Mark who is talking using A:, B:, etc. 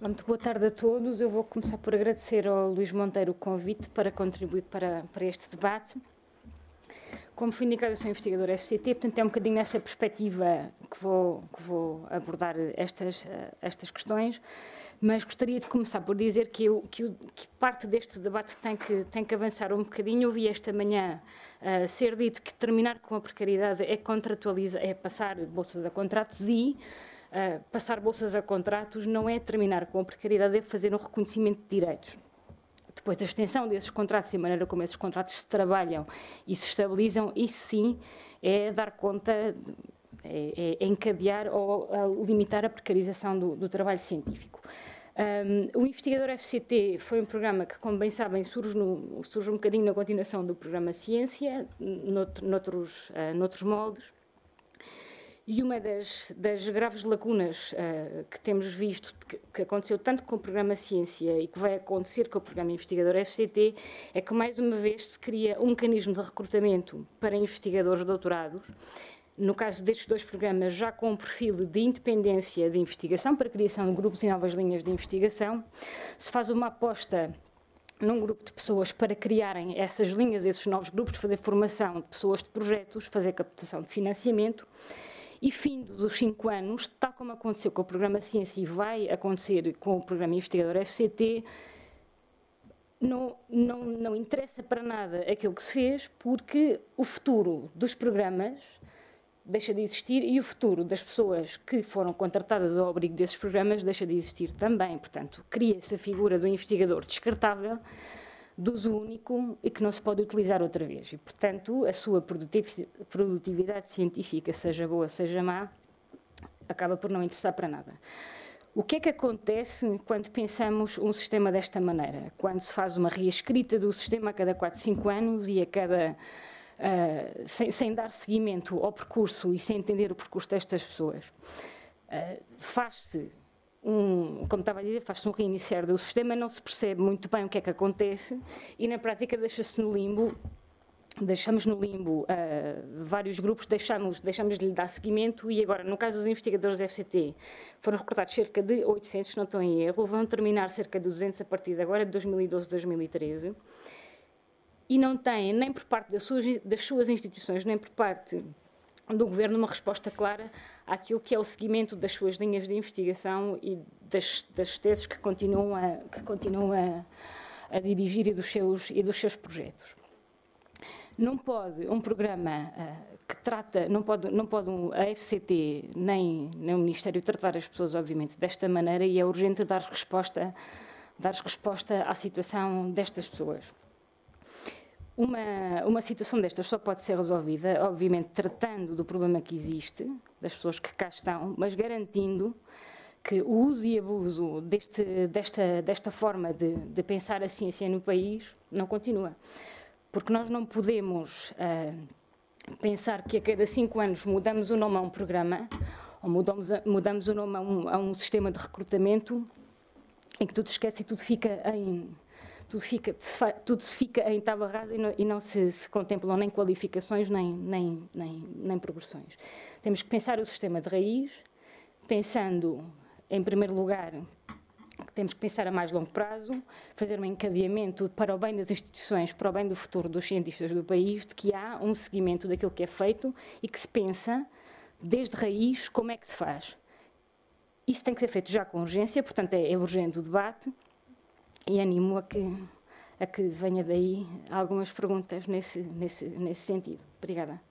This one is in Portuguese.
A: Muito boa tarde a todos. Eu vou começar por agradecer ao Luís Monteiro o convite para contribuir para, para este debate. Como fui indicada, sou investigadora FCT, portanto é um bocadinho nessa perspectiva que vou, que vou abordar estas, estas questões, mas gostaria de começar por dizer que, eu, que, que, parte deste debate tem que, tem que avançar um bocadinho. Eu vi esta manhã uh, ser dito que terminar com a precariedade é contratualizar, é passar bolsas a contratos e uh, passar bolsas a contratos não é terminar com a precariedade, é fazer um reconhecimento de direitos. Depois da extensão desses contratos e a maneira como esses contratos se trabalham e se estabilizam, isso sim é dar conta, é, é, encadear ou limitar a precarização do, do trabalho científico. Um, o Investigador FCT foi um programa que, como bem sabem, surge, no, surge um bocadinho na continuação do programa Ciência, noutro, noutros, uh, noutros moldes. E uma das, das graves lacunas uh, que temos visto, que, que, aconteceu tanto com o programa Ciência e que vai acontecer com o programa Investigador FCT, é que mais uma vez se cria um mecanismo de recrutamento para investigadores doutorados, no caso destes dois programas, já com um perfil de independência de investigação, para a criação de grupos e novas linhas de investigação, se faz uma aposta num grupo de pessoas para criarem essas linhas, esses novos grupos, fazer formação de pessoas de projetos, fazer captação de financiamento e fim dos cinco anos, tal como aconteceu com o programa Ciência e vai acontecer com o programa Investigador FCT, não, não, não interessa para nada aquilo que se fez, porque o futuro dos programas deixa de existir e o futuro das pessoas que foram contratadas ao abrigo desses programas deixa de existir também. Portanto, cria-se a figura do investigador descartável de uso único e que não se pode utilizar outra vez. E, portanto, a sua produtividade científica, seja boa, seja má, acaba por não interessar para nada. O que é que acontece quando pensamos um sistema desta maneira? Quando se faz uma reescrita do sistema a cada 4, 5 anos e a cada. Uh, sem, sem, dar seguimento ao percurso e sem entender o percurso destas pessoas. Uh, faz-se um, como estava a dizer, faz-se um reiniciar do sistema, não se percebe muito bem o que é que acontece e na prática deixa-se no limbo deixamos no limbo uh, vários grupos, deixamos, deixamos de lhe dar seguimento e agora, no caso dos investigadores do FCT, foram recrutados cerca de 800, não estou em erro, vão terminar cerca de 200 a partir de agora, de 2012 2013, e não têm, nem por parte das suas, das suas instituições, nem por parte do Governo uma resposta clara àquilo que é o seguimento das suas linhas de investigação e das, das teses que continuam, a, que continuam a, a, dirigir e dos, seus, e dos seus projetos. Não pode um programa uh, que trata, não pode, não pode um, a FCT nem, nem o Ministério tratar as pessoas, obviamente, desta maneira e é urgente dar resposta, dar resposta à situação destas pessoas. Uma, uma situação destas só pode ser resolvida, obviamente, tratando do problema que existe, das pessoas que cá estão, mas garantindo que o uso e abuso deste, desta, desta forma de, de, pensar a ciência no país não continua. Porque nós não podemos uh, pensar que a cada cinco anos mudamos o nome a um programa ou mudamos, a, mudamos o nome a um, a um sistema de recrutamento em que tudo esquece e tudo fica em tudo fica, tudo se fica em tábua rasa e não, e não se, se, contemplam nem qualificações nem, nem, nem, nem progressões. Temos que pensar o sistema de raiz, pensando, em primeiro lugar, que temos que pensar a mais longo prazo, fazer um encadeamento para o bem das instituições, para o bem do futuro dos cientistas do país, de que há um seguimento daquilo que é feito e que se pensa, desde raiz, como é que se faz. Isso tem que ser feito já com urgência, portanto é, é urgente o debate, e animo a que, a que venha daí algumas perguntas nesse, nesse, nesse sentido. Obrigada.